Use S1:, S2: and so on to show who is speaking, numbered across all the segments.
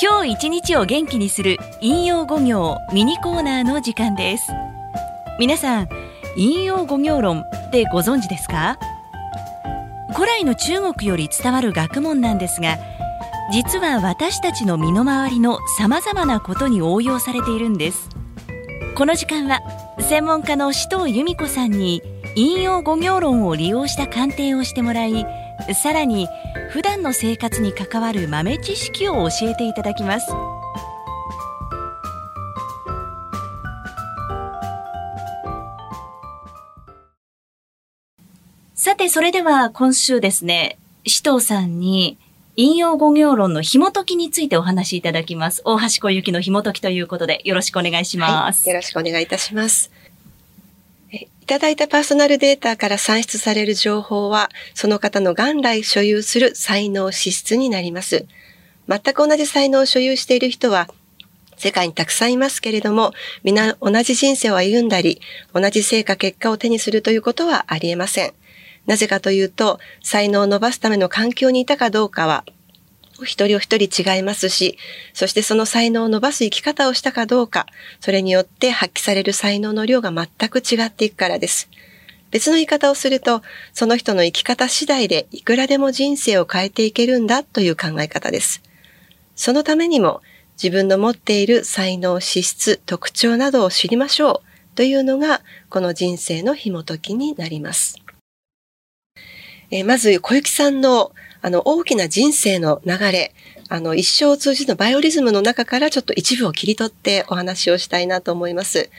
S1: 今日一日を元気にする引用語行ミニコーナーの時間です。皆さん引用語行論ってご存知ですか？古来の中国より伝わる学問なんですが実は私たちの身の回りのさまざまなことに応用されているんです。この時間は専門家の紫藤由美子さんに引用語行論を利用した鑑定をしてもらいさらに普段の生活に関わる豆知識を教えていただきますさてそれでは今週ですね紫藤さんに引用語行論の紐解きについてお話しいただきます。大橋小雪の紐解きということでよろしくお願いします。
S2: はい、よろしくお願いいたします。いただいたパーソナルデータから算出される情報は、その方の元来所有する才能資質になります。全く同じ才能を所有している人は、世界にたくさんいますけれども、皆同じ人生を歩んだり、同じ成果結果を手にするということはありえません。なぜかというと、才能を伸ばすための環境にいたかどうかは、お一人お一人違いますし、そしてその才能を伸ばす生き方をしたかどうか、それによって発揮される才能の量が全く違っていくからです。別の言い方をすると、その人の生き方次第でいくらでも人生を変えていけるんだという考え方です。そのためにも、自分の持っている才能、資質、特徴などを知りましょうというのが、この人生の紐解きになります。え、まず、小雪さんのあの大きな人生の流れ、あの一生を通じてのバイオリズムの中からちょっと一部を切り取ってお話をしたいなと思います。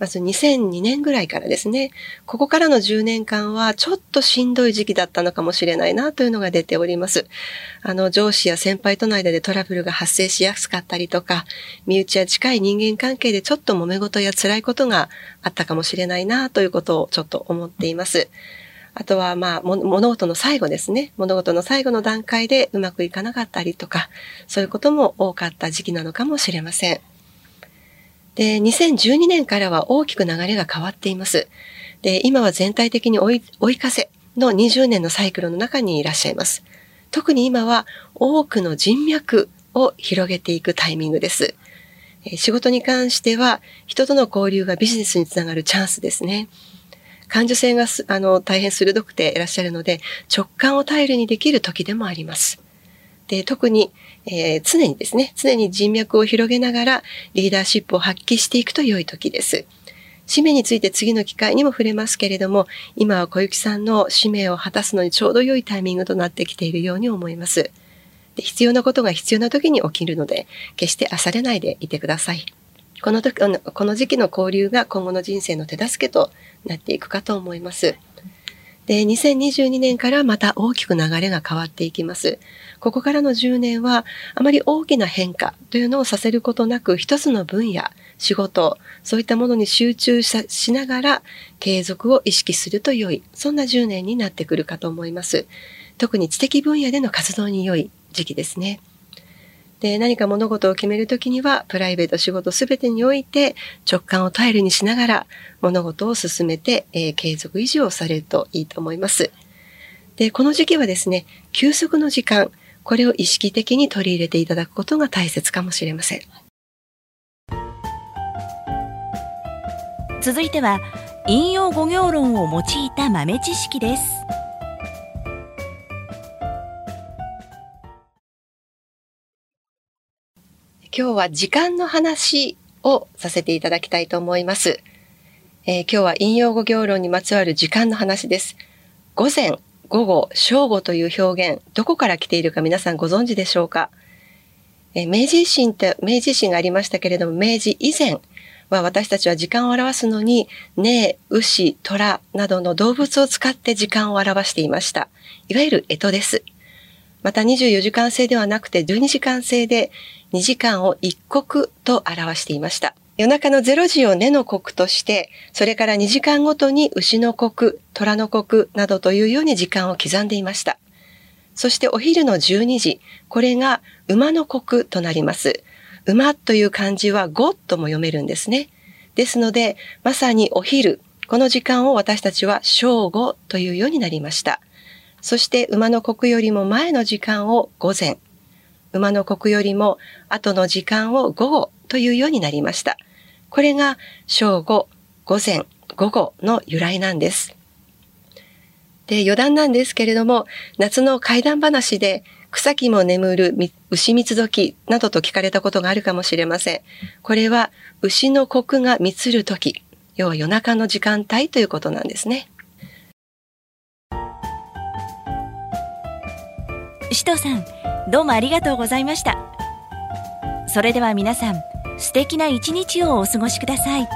S2: まず2002年ぐらいからですね、ここからの10年間はちょっとしんどい時期だったのかもしれないなというのが出ております。あの上司や先輩との間でトラブルが発生しやすかったりとか、身内や近い人間関係でちょっと揉め事や辛いことがあったかもしれないなということをちょっと思っています。あとは、まあ、物事の最後ですね。物事の最後の段階でうまくいかなかったりとか、そういうことも多かった時期なのかもしれません。で、2012年からは大きく流れが変わっています。で、今は全体的に追い追い風の20年のサイクルの中にいらっしゃいます。特に今は多くの人脈を広げていくタイミングです。仕事に関しては人との交流がビジネスにつながるチャンスですね。感受性があの大変鋭くていらっしゃるので、直感を頼りにできる時でもあります。で特に、えー、常にですね、常に人脈を広げながらリーダーシップを発揮していくと良い時です。使命について次の機会にも触れますけれども、今は小雪さんの使命を果たすのにちょうど良いタイミングとなってきているように思います。で必要なことが必要な時に起きるので、決して焦れないでいてください。この時、この時期の交流が今後の人生の手助けとなっていくかと思います。で、2022年からまた大きく流れが変わっていきます。ここからの10年はあまり大きな変化というのをさせることなく一つの分野、仕事、そういったものに集中しながら継続を意識すると良い、そんな10年になってくるかと思います。特に知的分野での活動に良い時期ですね。で、何か物事を決めるときには、プライベート、仕事すべてにおいて直感を頼りにしながら物事を進めて、えー、継続維持をされるといいと思います。で、この時期はですね、休息の時間、これを意識的に取り入れていただくことが大切かもしれません。
S1: 続いては、引用語行論を用いた豆知識です。
S2: 今日は時間の話をさせていただきたいと思います。えー、今日は引用語行論にまつわる時間の話です。午前、午後、正午という表現、どこから来ているか皆さんご存知でしょうか、えー、明治維新って明治維新がありましたけれども、明治以前は私たちは時間を表すのに、ね牛、虎などの動物を使って時間を表していました。いわゆる干支です。また24時間制ではなくて12時間制で2時間を一刻と表していました。夜中の0時を根の刻として、それから2時間ごとに牛の刻、虎の刻などというように時間を刻んでいました。そしてお昼の12時、これが馬の刻となります。馬という漢字はゴとも読めるんですね。ですので、まさにお昼、この時間を私たちは正午というようになりました。そして馬の刻よりも前の時間を午前、馬の刻よりも後の時間を午後というようになりました。これが正午、午前、午後の由来なんです。で、余談なんですけれども、夏の怪談話で草木も眠る牛蜜時などと聞かれたことがあるかもしれません。これは牛の刻が満つる時、要は夜中の時間帯ということなんですね。
S1: 首藤さん、どうもありがとうございました。それでは皆さん、素敵な一日をお過ごしください。